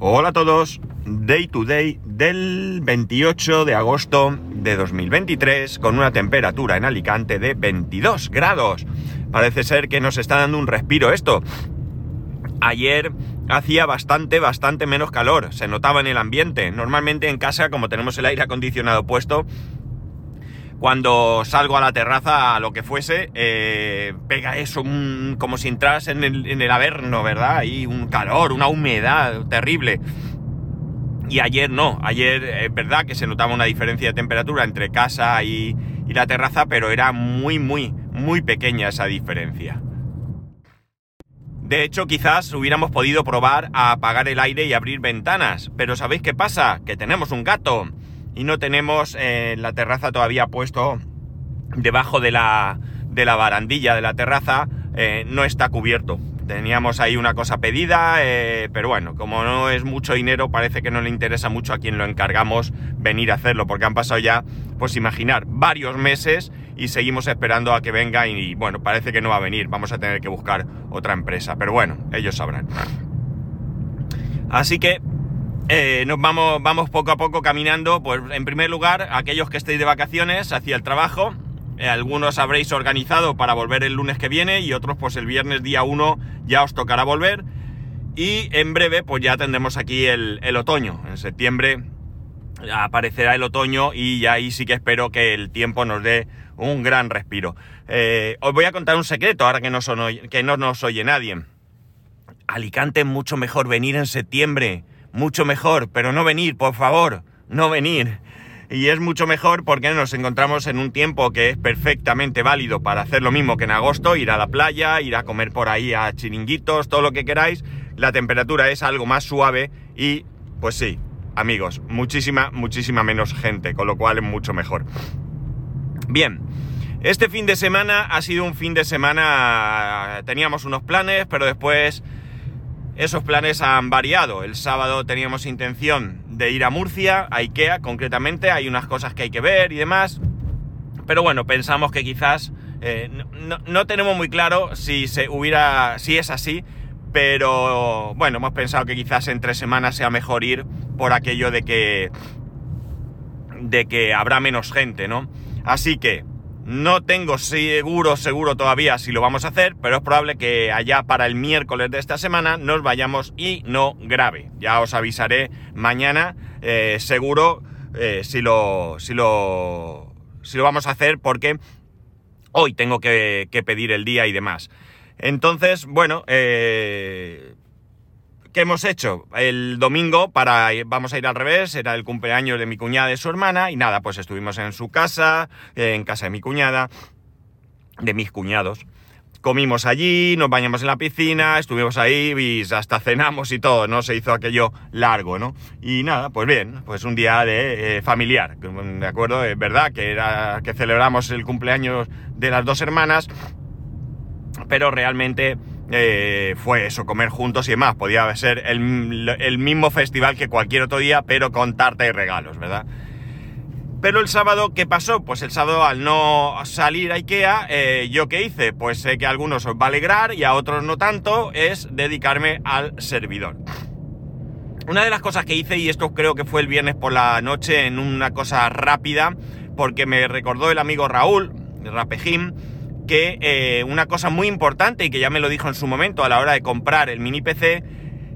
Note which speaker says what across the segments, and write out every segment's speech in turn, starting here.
Speaker 1: Hola a todos, Day to Day del 28 de agosto de 2023 con una temperatura en Alicante de 22 grados. Parece ser que nos está dando un respiro esto. Ayer hacía bastante, bastante menos calor, se notaba en el ambiente. Normalmente en casa, como tenemos el aire acondicionado puesto, cuando salgo a la terraza, a lo que fuese, eh, pega eso como si entras en el, averno, ¿verdad? Y un calor, una humedad terrible. Y ayer no, ayer es verdad que se notaba una diferencia de temperatura entre casa y la terraza, pero era muy, muy, muy pequeña esa diferencia. De hecho, quizás hubiéramos podido probar a apagar el aire y abrir ventanas, pero ¿sabéis qué pasa? Que tenemos un gato y no tenemos eh, la terraza todavía puesto debajo de la, de la barandilla de la terraza, eh, no está cubierto. Teníamos ahí una cosa pedida, eh, pero bueno, como no es mucho dinero, parece que no le interesa mucho a quien lo encargamos venir a hacerlo, porque han pasado ya, pues imaginar, varios meses y seguimos esperando a que venga y, bueno, parece que no va a venir, vamos a tener que buscar otra empresa, pero bueno, ellos sabrán. Así que eh, nos vamos, vamos poco a poco caminando, pues en primer lugar, aquellos que estéis de vacaciones hacia el trabajo, eh, algunos habréis organizado para volver el lunes que viene y otros pues el viernes día 1 ya os tocará volver. Y en breve pues ya tendremos aquí el, otoño. En septiembre aparecerá el otoño y ya ahí sí que espero que el tiempo nos dé un gran respiro. Eh, os voy a contar un secreto ahora que no, que no nos oye nadie. Alicante es mucho mejor venir en septiembre mucho mejor, pero no venir, por favor, no venir. Y es mucho mejor porque nos encontramos en un tiempo que es perfectamente válido para hacer lo mismo que en agosto, ir a la playa, ir a comer por ahí a chiringuitos, todo lo que queráis. La temperatura es algo más suave y, pues sí, amigos, muchísima, muchísima menos gente, con lo cual es mucho mejor. Bien, este fin de semana ha sido un fin de semana, teníamos unos planes, pero después esos planes han variado. El sábado teníamos intención de ir a Murcia, a Ikea concretamente, hay unas cosas que hay que ver y demás. Pero bueno, pensamos que quizás eh, no, tenemos muy claro si se hubiera. si es así. Pero bueno, hemos pensado que quizás en tres semanas sea mejor ir por aquello de que. de que habrá menos gente, ¿no? Así que no tengo seguro, seguro todavía si lo vamos a hacer, pero es probable que allá para el miércoles de esta semana nos vayamos y no grave. Ya os avisaré mañana, eh, seguro, eh, si, lo, si, lo, si lo vamos a hacer, porque hoy tengo que, que pedir el día y demás. Entonces, bueno, eh, ¿Qué hemos hecho? El domingo para vamos a ir al revés, era el cumpleaños de mi cuñada y su hermana y nada, pues estuvimos en su casa, en casa de mi cuñada, de mis cuñados. Comimos allí, nos bañamos en la piscina, estuvimos ahí y hasta cenamos y todo, ¿no? Se hizo aquello largo, ¿no? Y nada, pues bien, pues un día de eh, familiar, ¿de acuerdo? Es verdad que era que celebramos el cumpleaños de las dos hermanas, pero realmente eh, fue eso, comer juntos y demás. Podía ser el, mismo festival que cualquier otro día, pero con tarta y regalos, ¿verdad? Pero el sábado, ¿qué pasó? Pues el sábado al no salir a Ikea, eh, ¿yo qué hice? Pues sé que a algunos os va a alegrar y a otros no tanto, es dedicarme al servidor. Una de las cosas que hice, y esto creo que fue el viernes por la noche en una cosa rápida, porque me recordó el amigo Raúl, Rapejim, que eh, una cosa muy importante y que ya me lo dijo en su momento a la hora de comprar el mini PC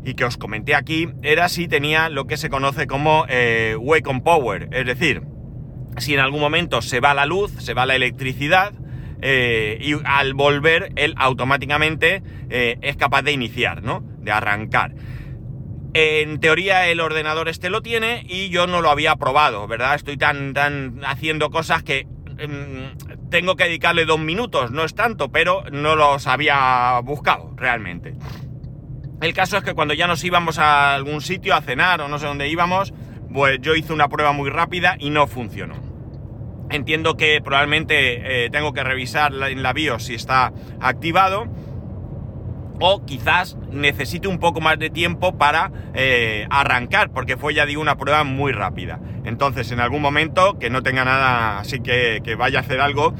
Speaker 1: y que os comenté aquí, era si tenía lo que se conoce como eh, Wake on Power, es decir, si en algún momento se va la luz, se va la electricidad, eh, y al volver él automáticamente es capaz de iniciar, ¿no? De arrancar. En teoría el ordenador este lo tiene y yo no lo había probado, ¿verdad? Estoy tan, tan haciendo cosas que tengo que dedicarle dos minutos, no es tanto, pero no los había buscado realmente. El caso es que cuando ya nos íbamos a algún sitio a cenar o no sé dónde íbamos, pues yo hice una prueba muy rápida y no funcionó. Entiendo que probablemente eh, tengo que revisar en la BIOS si está activado o quizás necesite un poco más de tiempo para eh, arrancar, porque fue ya digo una prueba muy rápida. Entonces, en algún momento que no tenga nada así que, que vaya a hacer algo,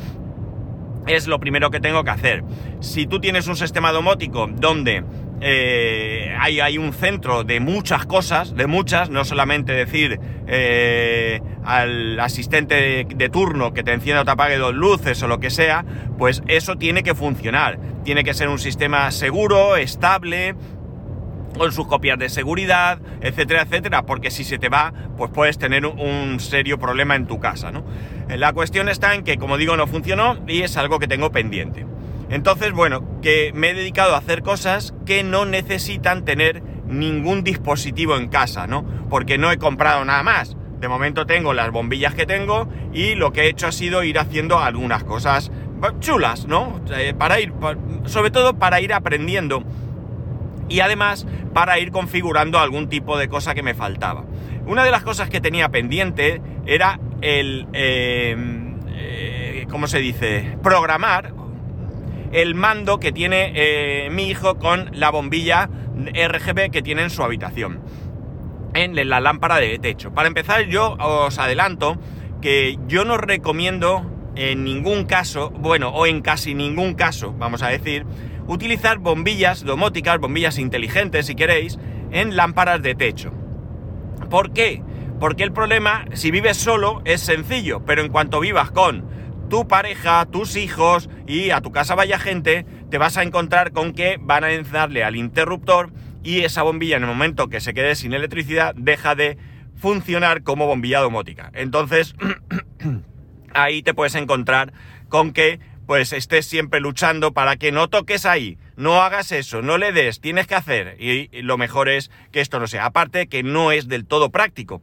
Speaker 1: es lo primero que tengo que hacer. Si tú tienes un sistema domótico donde eh, hay, un centro de muchas cosas, de muchas, no solamente decir eh, al asistente de, de, turno que te encienda o te apague dos luces o lo que sea, pues eso tiene que funcionar. Tiene que ser un sistema seguro, estable, con sus copias de seguridad, etcétera, etcétera, porque si se te va, pues puedes tener un serio problema en tu casa, ¿no? La cuestión está en que, como digo, no funcionó y es algo que tengo pendiente. Entonces, bueno, que me he dedicado a hacer cosas que no necesitan tener ningún dispositivo en casa, ¿no? Porque no he comprado nada más. De momento tengo las bombillas que tengo y lo que he hecho ha sido ir haciendo algunas cosas chulas, ¿no? Eh, para ir, sobre todo para ir aprendiendo y además para ir configurando algún tipo de cosa que me faltaba. Una de las cosas que tenía pendiente era el, eh, eh, ¿cómo se dice? Programar el mando que tiene eh, mi hijo con la bombilla RGB que tiene en su habitación, en la lámpara de techo. Para empezar, yo os adelanto que yo no recomiendo en ningún caso, bueno, o en casi ningún caso, vamos a decir, utilizar bombillas domóticas, bombillas inteligentes si queréis, en lámparas de techo. ¿Por qué? Porque el problema, si vives solo, es sencillo, pero en cuanto vivas con tu pareja, tus hijos y a tu casa vaya gente, te vas a encontrar con que van a darle al interruptor y esa bombilla en el momento que se quede sin electricidad deja de funcionar como bombilla domótica. Entonces, ahí te puedes encontrar con que pues estés siempre luchando para que no toques ahí, no hagas eso, no le des, tienes que hacer. Y, lo mejor es que esto no sea. Aparte que no es del todo práctico.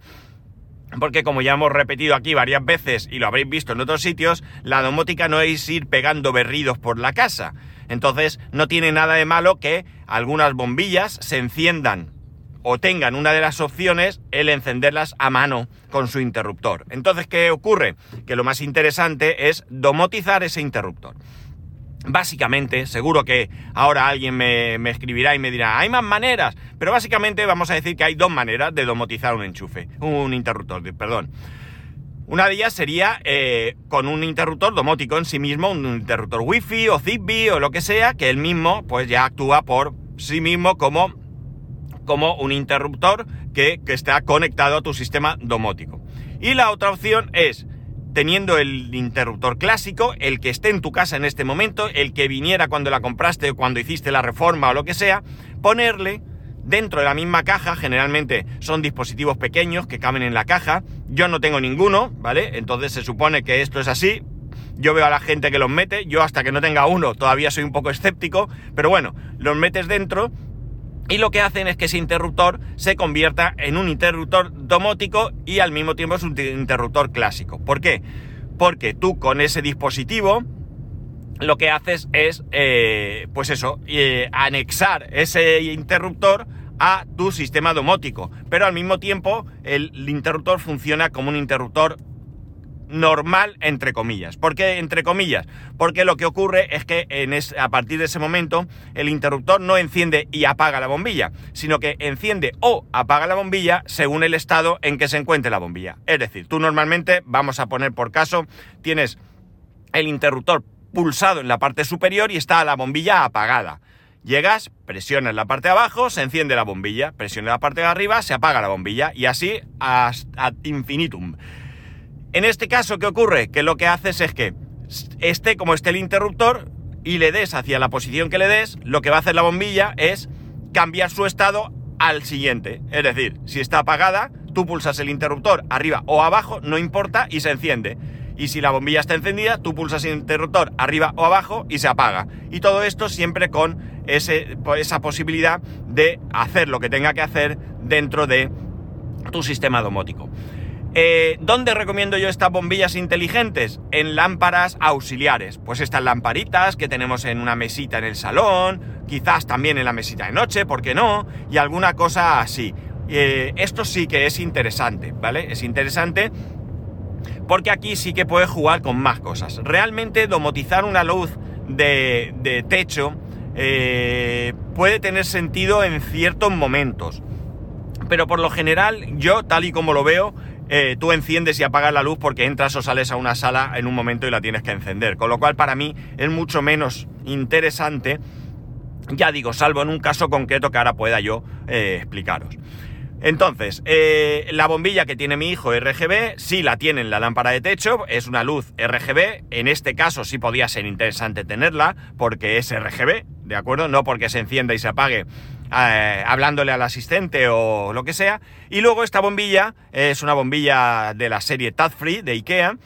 Speaker 1: Porque como ya hemos repetido aquí varias veces y lo habréis visto en otros sitios, la domótica no es ir pegando berridos por la casa. Entonces no tiene nada de malo que algunas bombillas se enciendan o tengan una de las opciones el encenderlas a mano con su interruptor. Entonces, ¿qué ocurre? Que lo más interesante es domotizar ese interruptor. Básicamente, seguro que ahora alguien me, escribirá y me dirá, hay más maneras, pero básicamente vamos a decir que hay dos maneras de domotizar un enchufe, un interruptor, perdón. Una de ellas sería eh, con un interruptor domótico en sí mismo, un interruptor wifi o Zigbee o lo que sea, que él mismo pues ya actúa por sí mismo como como un interruptor que, está conectado a tu sistema domótico. Y la otra opción es, teniendo el interruptor clásico, el que esté en tu casa en este momento, el que viniera cuando la compraste o cuando hiciste la reforma o lo que sea, ponerle dentro de la misma caja, generalmente son dispositivos pequeños que caben en la caja, yo no tengo ninguno, ¿vale? Entonces se supone que esto es así, yo veo a la gente que los mete, yo hasta que no tenga uno todavía soy un poco escéptico, pero bueno, los metes dentro y lo que hacen es que ese interruptor se convierta en un interruptor domótico y al mismo tiempo es un interruptor clásico. ¿Por qué? Porque tú con ese dispositivo lo que haces es, eh, pues eso, eh, anexar ese interruptor a tu sistema domótico. Pero al mismo tiempo el interruptor funciona como un interruptor normal, entre comillas. ¿Por qué entre comillas? Porque lo que ocurre es que a partir de ese momento el interruptor no enciende y apaga la bombilla, sino que enciende o apaga la bombilla según el estado en que se encuentre la bombilla. Es decir, tú normalmente, vamos a poner por caso, tienes el interruptor pulsado en la parte superior y está la bombilla apagada. Llegas, presionas la parte de abajo, se enciende la bombilla, presionas la parte de arriba, se apaga la bombilla y así hasta infinitum. En este caso, ¿qué ocurre? Que lo que haces es que esté como esté el interruptor y le des hacia la posición que le des, lo que va a hacer la bombilla es cambiar su estado al siguiente. Es decir, si está apagada, tú pulsas el interruptor arriba o abajo, no importa, y se enciende. Y si la bombilla está encendida, tú pulsas el interruptor arriba o abajo y se apaga. Y todo esto siempre con ese, esa posibilidad de hacer lo que tenga que hacer dentro de tu sistema domótico. Eh, ¿Dónde recomiendo yo estas bombillas inteligentes? En lámparas auxiliares. Pues estas lamparitas que tenemos en una mesita en el salón, quizás también en la mesita de noche, ¿por qué no? Y alguna cosa así. Eh, esto sí que es interesante, ¿vale? Es interesante porque aquí sí que puedes jugar con más cosas. Realmente domotizar una luz de, techo eh, puede tener sentido en ciertos momentos. Pero por lo general, yo, tal y como lo veo, eh, tú enciendes y apagas la luz porque entras o sales a una sala en un momento y la tienes que encender. Con lo cual para mí es mucho menos interesante Ya digo, salvo en un caso concreto que ahora pueda yo eh, explicaros. Entonces, eh, la bombilla que tiene mi hijo RGB, sí la tiene en la lámpara de techo, es una luz RGB, en este caso sí podía ser interesante tenerla, porque es RGB, ¿de acuerdo? No porque se encienda y se apague eh, hablándole al asistente o lo que sea. Y luego esta bombilla es una bombilla de la serie Tadfree de Ikea,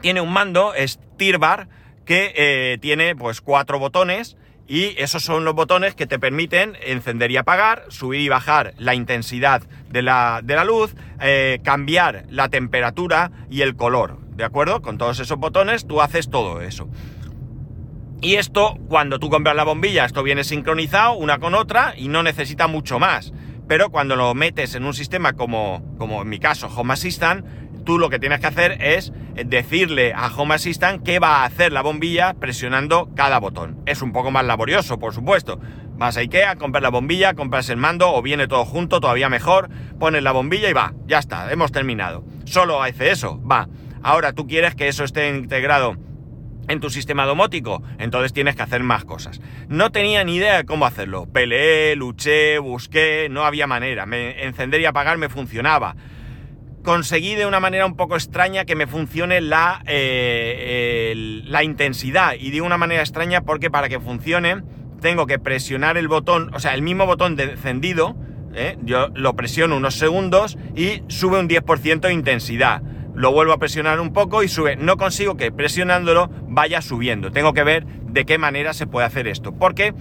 Speaker 1: tiene un mando, es Tirbar, que eh, tiene pues cuatro botones, y esos son los botones que te permiten encender y apagar, subir y bajar la intensidad de la, luz, eh, cambiar la temperatura y el color. ¿De acuerdo? Con todos esos botones tú haces todo eso. Y esto, cuando tú compras la bombilla, esto viene sincronizado una con otra y no necesita mucho más. Pero cuando lo metes en un sistema como, como en mi caso, Home Assistant, tú lo que tienes que hacer es decirle a Home Assistant qué va a hacer la bombilla presionando cada botón. Es un poco más laborioso, por supuesto. Vas a Ikea, compras la bombilla, compras el mando o viene todo junto, todavía mejor, pones la bombilla y va, ya está, hemos terminado. Solo hace eso, va. Ahora tú quieres que eso esté integrado en tu sistema domótico, entonces tienes que hacer más cosas. No tenía ni idea de cómo hacerlo. Peleé, luché, busqué, no había manera. Me encender y apagar me funcionaba conseguí de una manera un poco extraña que me funcione la, eh, la intensidad. Y de una manera extraña porque para que funcione tengo que presionar el botón, o sea, el mismo botón de encendido, ¿eh? yo lo presiono unos segundos y sube un 10% de intensidad. Lo vuelvo a presionar un poco y sube. No consigo que presionándolo vaya subiendo. Tengo que ver de qué manera se puede hacer esto. Porque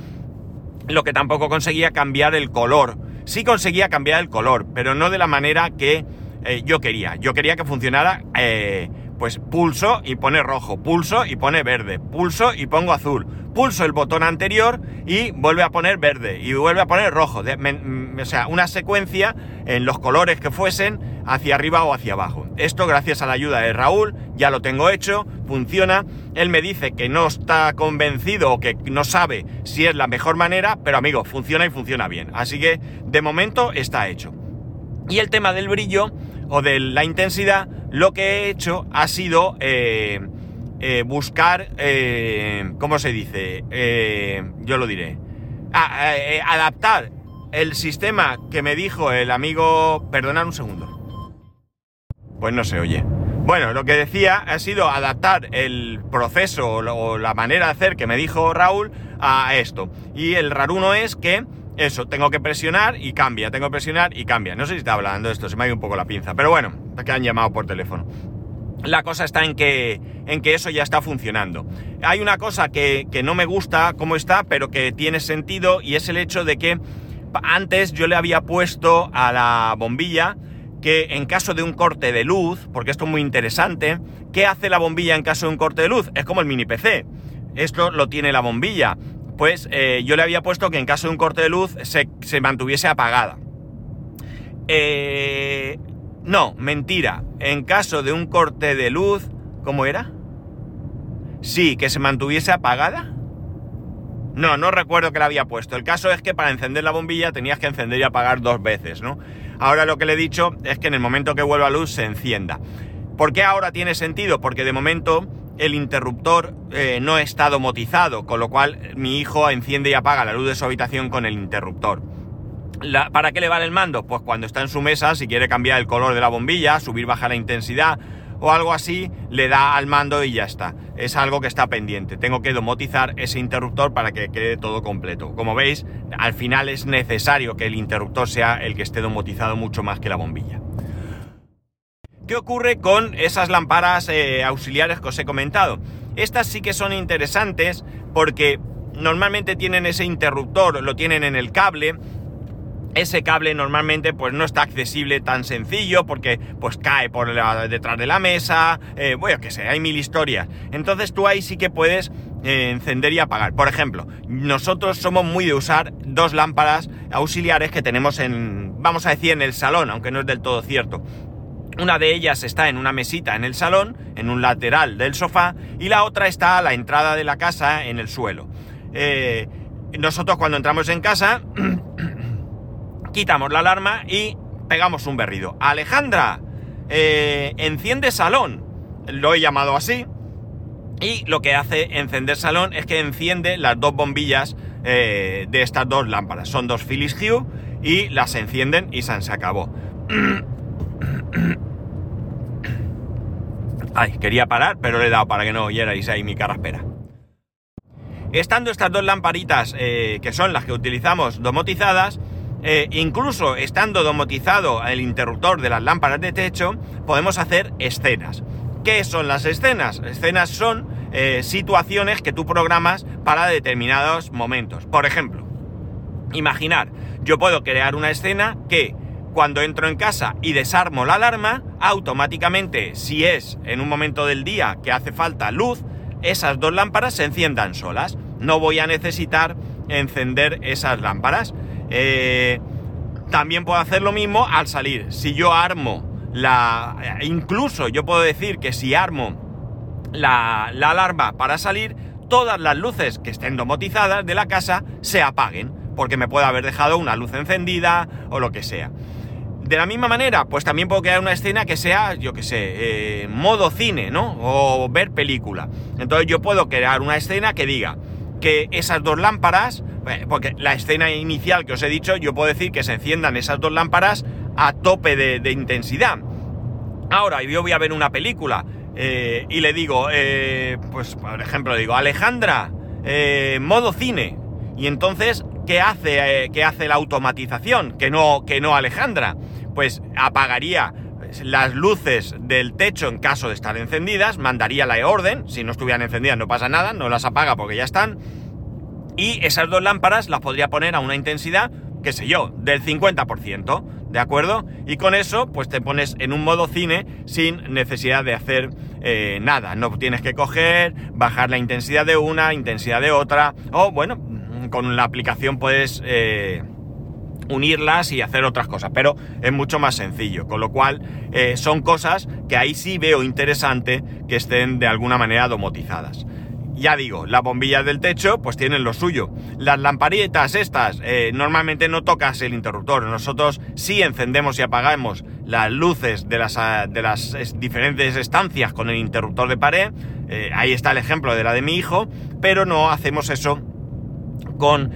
Speaker 1: lo que tampoco conseguía cambiar el color. Sí conseguía cambiar el color, pero no de la manera que eh, yo quería. Yo quería que funcionara, eh, pues pulso y pone rojo, pulso y pone verde, pulso y pongo azul, pulso el botón anterior y vuelve a poner verde y vuelve a poner rojo. o sea, una secuencia en los colores que fuesen hacia arriba o hacia abajo. Esto gracias a la ayuda de Raúl, ya lo tengo hecho, funciona. Él me dice que no está convencido o que no sabe si es la mejor manera, pero amigo, funciona y funciona bien. Así que de momento está hecho. Y el tema del brillo o de la intensidad, lo que he hecho ha sido eh, eh, buscar, eh, ¿cómo se dice? yo lo diré. Ah, adaptar el sistema que me dijo el amigo... Perdonad un segundo. Pues no se oye. Bueno, lo que decía ha sido adaptar el proceso o la manera de hacer que me dijo Raúl a esto. Y el raruno es que eso, tengo que presionar y cambia, tengo que presionar y cambia. No sé si está hablando esto, se me ha ido un poco la pinza, pero bueno, que han llamado por teléfono. La cosa está en que, en que eso ya está funcionando. Hay una cosa que, que no me gusta cómo está, pero que tiene sentido y es el hecho de que antes yo le había puesto a la bombilla que en caso de un corte de luz, porque esto es muy interesante, ¿qué hace la bombilla en caso de un corte de luz? Es como el mini PC. Esto lo tiene la bombilla pues eh, yo le había puesto que en caso de un corte de luz se, mantuviese apagada. Eh, no, mentira. En caso de un corte de luz, ¿cómo era? Sí, que se mantuviese apagada. No, no recuerdo que la había puesto. El caso es que para encender la bombilla tenías que encender y apagar dos veces, ¿no? Ahora lo que le he dicho es que en el momento que vuelva luz se encienda. ¿Por qué ahora tiene sentido? Porque de momento el interruptor eh, no está domotizado, con lo cual mi hijo enciende y apaga la luz de su habitación con el interruptor. ¿Para qué le vale el mando? Pues cuando está en su mesa, si quiere cambiar el color de la bombilla, subir, bajar la intensidad o algo así, le da al mando y ya está. Es algo que está pendiente. Tengo que domotizar ese interruptor para que quede todo completo. Como veis, al final es necesario que el interruptor sea el que esté domotizado mucho más que la bombilla. ¿Qué ocurre con esas lámparas eh, auxiliares que os he comentado? Estas sí que son interesantes porque normalmente tienen ese interruptor, lo tienen en el cable. Ese cable normalmente pues no está accesible tan sencillo porque pues cae por detrás de la mesa, eh, bueno, que sé, hay mil historias. Entonces tú ahí sí que puedes eh, encender y apagar. Por ejemplo, nosotros somos muy de usar dos lámparas auxiliares que tenemos en, vamos a decir, en el salón, aunque no es del todo cierto. Una de ellas está en una mesita en el salón, en un lateral del sofá, y la otra está a la entrada de la casa en el suelo. Eh, nosotros cuando entramos en casa, quitamos la alarma y pegamos un berrido. Alejandra, eh, enciende salón. Lo he llamado así. Y lo que hace encender salón es que enciende las dos bombillas eh, de estas dos lámparas. Son dos Philips Hue y las encienden y se acabó. Ay, quería parar, pero le he dado para que no oyerais ahí mi espera. Estando estas dos lamparitas, eh, que son las que utilizamos domotizadas, eh, incluso estando domotizado el interruptor de las lámparas de techo, podemos hacer escenas. ¿Qué son las escenas? Escenas son eh, situaciones que tú programas para determinados momentos. Por ejemplo, imaginar, yo puedo crear una escena que cuando entro en casa y desarmo la alarma, automáticamente, si es en un momento del día que hace falta luz, esas dos lámparas se enciendan solas. No voy a necesitar encender esas lámparas. Eh, también puedo hacer lo mismo al salir. Si yo armo la... Incluso yo puedo decir que si armo la, la alarma para salir, todas las luces que estén domotizadas de la casa se apaguen, porque me puede haber dejado una luz encendida o lo que sea. De la misma manera, pues también puedo crear una escena que sea, yo que sé, eh, modo cine, ¿no? O ver película. Entonces yo puedo crear una escena que diga que esas dos lámparas, eh, porque la escena inicial que os he dicho, yo puedo decir que se enciendan esas dos lámparas a tope de, intensidad. Ahora, yo voy a ver una película eh, y le digo, pues por ejemplo, digo, Alejandra, modo cine. Y entonces, ¿qué hace, ¿qué hace la automatización? Que no, que no Alejandra pues apagaría las luces del techo en caso de estar encendidas, mandaría la orden, si no estuvieran encendidas no pasa nada, no las apaga porque ya están, y esas dos lámparas las podría poner a una intensidad, qué sé yo, del 50%, ¿de acuerdo? Y con eso, pues te pones en un modo cine sin necesidad de hacer eh, nada, no tienes que coger, bajar la intensidad de una, intensidad de otra, o bueno, con la aplicación puedes... Eh, unirlas y hacer otras cosas, pero es mucho más sencillo, con lo cual eh, son cosas que ahí sí veo interesante que estén de alguna manera domotizadas. Ya digo, las bombillas del techo pues tienen lo suyo. Las lamparitas estas, eh, normalmente no tocas el interruptor. Nosotros sí encendemos y apagamos las luces de las, ah, de las diferentes estancias con el interruptor de pared. Eh, ahí está el ejemplo de la de mi hijo, pero no hacemos eso con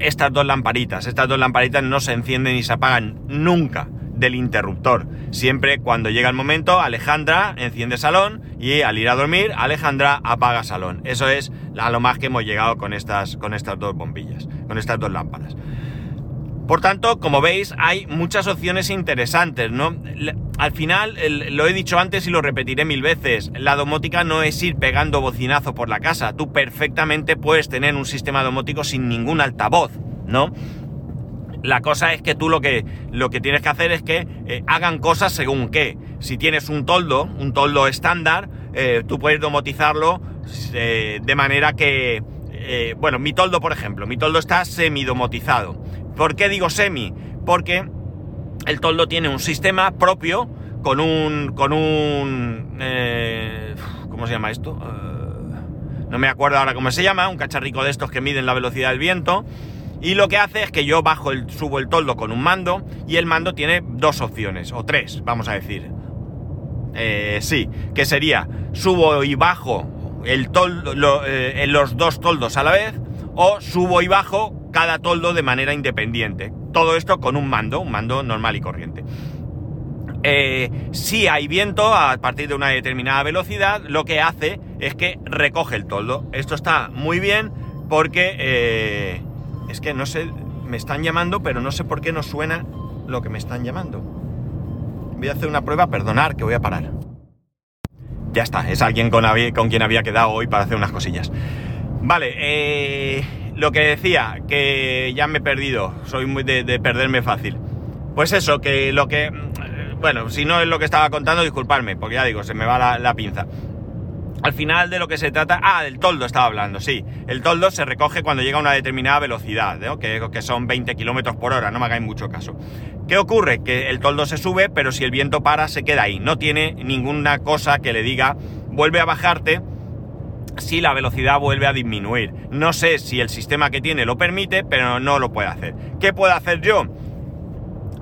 Speaker 1: estas dos lamparitas. Estas dos lamparitas no se encienden y se apagan nunca del interruptor. Siempre cuando llega el momento, Alejandra enciende salón y al ir a dormir, Alejandra apaga salón. Eso es a lo más que hemos llegado con estas, con estas dos bombillas, con estas dos lámparas. Por tanto, como veis, hay muchas opciones interesantes, ¿no? Al final, lo he dicho antes y lo repetiré mil veces, la domótica no es ir pegando bocinazo por la casa. Tú perfectamente puedes tener un sistema domótico sin ningún altavoz, ¿no? La cosa es que tú lo que, lo que tienes que hacer es que eh, hagan cosas según qué. Si tienes un toldo, un toldo estándar, eh, tú puedes domotizarlo eh, de manera que... bueno, mi toldo, por ejemplo, mi toldo está semi-domotizado. ¿Por qué digo semi? Porque el toldo tiene un sistema propio con un... con un... ¿Cómo se llama esto? No me acuerdo ahora cómo se llama, un cacharrico de estos que miden la velocidad del viento. Y lo que hace es que yo bajo el, subo el toldo con un mando y el mando tiene dos opciones, o tres, vamos a decir. Eh, sí, que sería subo y bajo el toldo, los dos toldos a la vez, o subo y bajo cada toldo de manera independiente. Todo esto con un mando, un mando normal y corriente. Eh, si hay viento a partir de una determinada velocidad, lo que hace es que recoge el toldo. Esto está muy bien porque eh, es que no sé, me están llamando, pero no sé por qué no suena lo que me están llamando. Voy a hacer una prueba, perdonar que voy a parar. Ya está, es alguien con, con quien había quedado hoy para hacer unas cosillas. Vale, eh, lo que decía, que ya me he perdido, soy muy de, perderme fácil. Pues eso, que lo que... Bueno, si no es lo que estaba contando, disculparme, porque ya digo, se me va la, pinza. Al final de lo que se trata... Ah, del toldo estaba hablando, sí. El toldo se recoge cuando llega a una determinada velocidad, que, que, son 20 kilómetros por hora, no me hagáis mucho caso. ¿Qué ocurre? Que el toldo se sube, pero si el viento para, se queda ahí. No tiene ninguna cosa que le diga, vuelve a bajarte si la velocidad vuelve a disminuir. No sé si el sistema que tiene lo permite, pero no lo puede hacer. ¿Qué puedo hacer yo?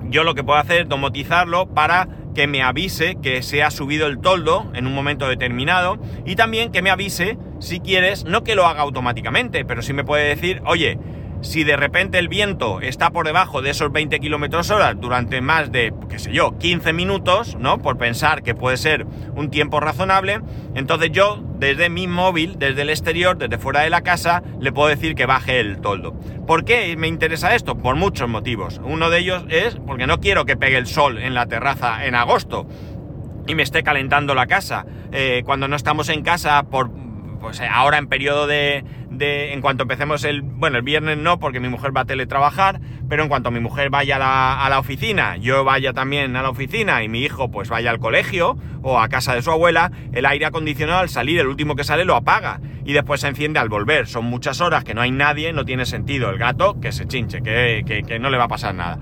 Speaker 1: Yo lo que puedo hacer es domotizarlo para que me avise que se ha subido el toldo en un momento determinado y también que me avise, si quieres, no que lo haga automáticamente, pero sí me puede decir, oye, si de repente el viento está por debajo de esos 20 kilómetros hora durante más de, qué sé yo, 15 minutos, ¿no? Por pensar que puede ser un tiempo razonable, entonces yo, desde mi móvil, desde el exterior, desde fuera de la casa, le puedo decir que baje el toldo. ¿Por qué me interesa esto? Por muchos motivos. Uno de ellos es porque no quiero que pegue el sol en la terraza en agosto y me esté calentando la casa. Eh, cuando no estamos en casa por pues ahora en periodo de, en cuanto empecemos el, bueno, el viernes no, porque mi mujer va a teletrabajar, pero en cuanto mi mujer vaya a la, oficina, yo vaya también a la oficina y mi hijo pues vaya al colegio o a casa de su abuela, el aire acondicionado al salir, el último que sale lo apaga y después se enciende al volver. Son muchas horas que no hay nadie, no tiene sentido. El gato que se chinche, que, que no le va a pasar nada.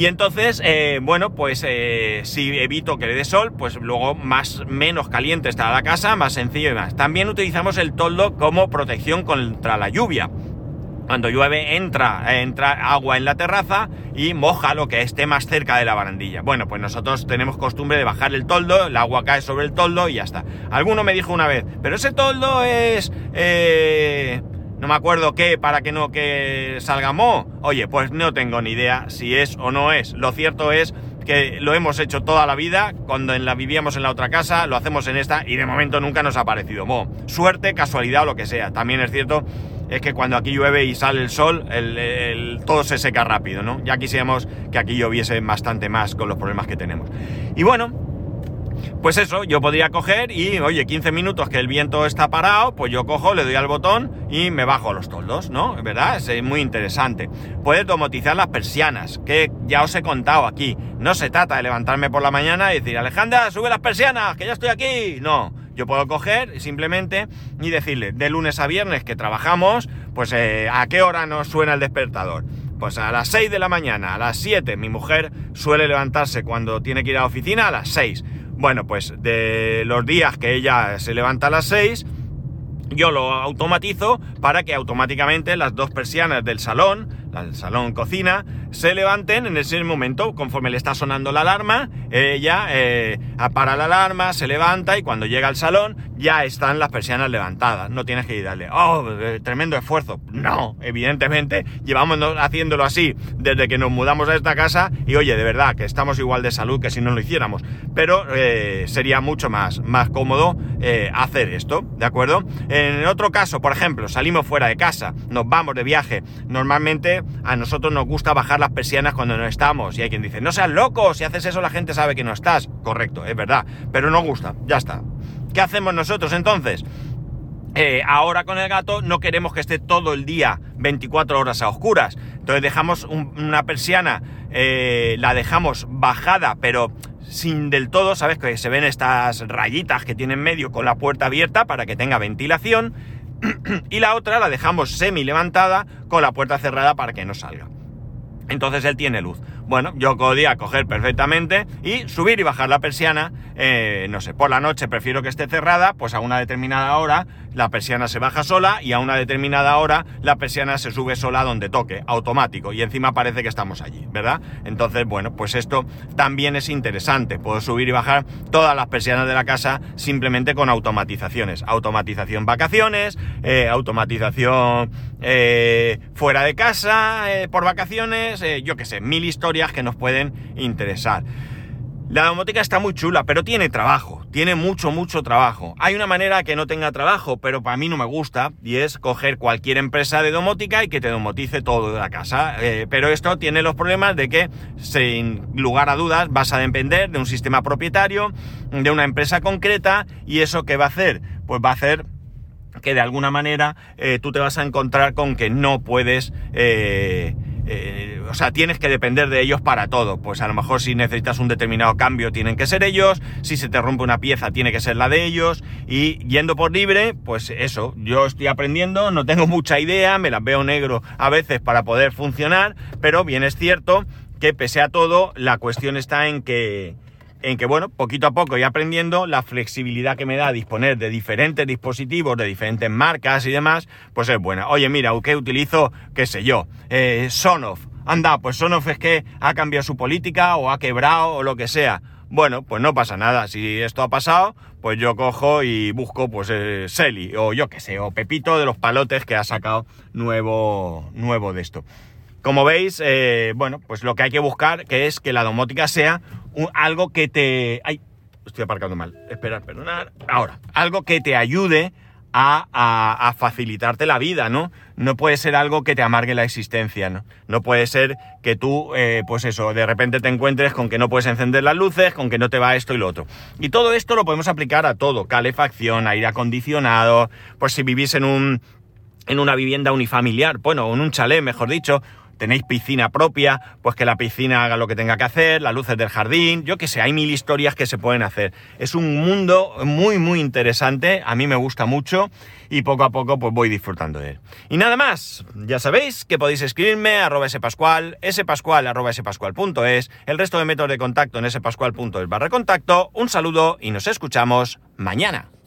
Speaker 1: Y entonces, eh, bueno, pues eh, si evito que le dé sol, pues luego más, menos caliente estará la casa, más sencillo y más. También utilizamos el toldo como protección contra la lluvia. Cuando llueve entra, entra agua en la terraza y moja lo que esté más cerca de la barandilla. Bueno, pues nosotros tenemos costumbre de bajar el toldo, el agua cae sobre el toldo y ya está. Alguno me dijo una vez, pero ese toldo es... Eh, no me acuerdo qué para que no que salga mo. Oye, pues no tengo ni idea si es o no es. Lo cierto es que lo hemos hecho toda la vida, cuando en la vivíamos en la otra casa, lo hacemos en esta y de momento nunca nos ha parecido mo. Suerte, casualidad o lo que sea. También es cierto es que cuando aquí llueve y sale el sol, el, todo se seca rápido, ¿no? Ya quisiéramos que aquí lloviese bastante más con los problemas que tenemos. Y bueno, pues eso, yo podría coger y, oye, 15 minutos que el viento está parado, pues yo cojo, le doy al botón y me bajo los toldos, ¿no? ¿Verdad? Es muy interesante. Puedes domotizar las persianas, que ya os he contado aquí. No se trata de levantarme por la mañana y decir, Alejandra, sube las persianas, que ya estoy aquí. No, yo puedo coger simplemente y decirle, de lunes a viernes que trabajamos, pues eh, a qué hora nos suena el despertador. Pues a las 6 de la mañana, a las 7, mi mujer suele levantarse cuando tiene que ir a la oficina a las 6 bueno, pues de los días que ella se levanta a las 6, yo lo automatizo para que automáticamente las dos persianas del salón, el salón cocina, se levanten en ese momento, conforme le está sonando la alarma, ella eh, la alarma, se levanta y cuando llega al salón ya están las persianas levantadas. No tienes que ir a darle, oh, eh, tremendo esfuerzo. No, evidentemente llevamos haciéndolo así desde que nos mudamos a esta casa y oye, de verdad que estamos igual de salud que si no lo hiciéramos. Pero eh, sería mucho más, más cómodo hacer esto, ¿de acuerdo? En otro caso, por ejemplo, salimos fuera de casa, nos vamos de viaje. Normalmente a nosotros nos gusta bajar las persianas cuando no estamos. Y hay quien dice, no seas loco, si haces eso la gente sabe que no estás. Correcto, es verdad, pero no gusta, ya está. ¿Qué hacemos nosotros entonces? Eh, ahora con el gato no queremos que esté todo el día 24 horas a oscuras. Entonces dejamos una persiana, eh, la dejamos bajada, pero sin del todo, ¿sabes? Que se ven estas rayitas que tiene en medio con la puerta abierta para que tenga ventilación. Y la otra la dejamos semi levantada con la puerta cerrada para que no salga entonces él tiene luz. Bueno, yo podía coger perfectamente y subir y bajar la persiana, eh, no sé, por la noche prefiero que esté cerrada, pues a una determinada hora la persiana se baja sola y a una determinada hora la persiana se sube sola donde toque, automático, y encima parece que estamos allí, ¿verdad? Entonces, bueno, pues esto también es interesante, puedo subir y bajar todas las persianas de la casa simplemente con automatizaciones, automatización vacaciones, eh, automatización eh, fuera de casa, por vacaciones, yo qué sé, mil historias que nos pueden interesar. La domótica está muy chula, pero tiene trabajo, tiene mucho, mucho trabajo. Hay una manera que no tenga trabajo, pero para mí no me gusta, y es coger cualquier empresa de domótica y que te domotice todo de la casa. Eh, pero esto tiene los problemas de que, sin lugar a dudas, vas a depender de un sistema propietario, de una empresa concreta, y eso qué va a hacer? Pues va a hacer que de alguna manera eh, tú te vas a encontrar con que no puedes... Eh, eh, o sea, tienes que depender de ellos para todo. Pues a lo mejor si necesitas un determinado cambio tienen que ser ellos, si se te rompe una pieza tiene que ser la de ellos, y yendo por libre, pues eso, yo estoy aprendiendo, no tengo mucha idea, me las veo negro a veces para poder funcionar, pero bien es cierto que pese a todo, la cuestión está en que en que, bueno, poquito a poco y aprendiendo, la flexibilidad que me da disponer de diferentes dispositivos, de diferentes marcas y demás, pues es buena. Oye, mira, ¿qué utilizo? ¿Qué sé yo? Eh, Sonoff. Anda, pues Sonoff es que ha cambiado su política o ha quebrado o lo que sea. Bueno, pues no pasa nada. Si esto ha pasado, pues yo cojo y busco, pues, eh, Selly, o yo qué sé, o Pepito de los palotes que ha sacado nuevo, nuevo de esto. Como veis, eh, bueno, pues lo que hay que buscar que es que la domótica sea algo que te... ¡Ay! Estoy aparcando mal. Esperar, perdonar. Ahora, algo que te ayude a, facilitarte la vida, ¿no? No puede ser algo que te amargue la existencia, ¿no? No puede ser que tú, eh, pues eso, de repente te encuentres con que no puedes encender las luces, con que no te va esto y lo otro. Y todo esto lo podemos aplicar a todo, calefacción, aire acondicionado, pues si vivís en un en una vivienda unifamiliar, bueno, en un chalet, mejor dicho, tenéis piscina propia, pues que la piscina haga lo que tenga que hacer, las luces del jardín, yo que sé, hay mil historias que se pueden hacer. Es un mundo muy, muy interesante, a mí me gusta mucho y poco a poco pues voy disfrutando de él. Y nada más, ya sabéis que podéis escribirme a arroba spascual, spascual el resto de métodos de contacto en spascual.es barra contacto, un saludo y nos escuchamos mañana.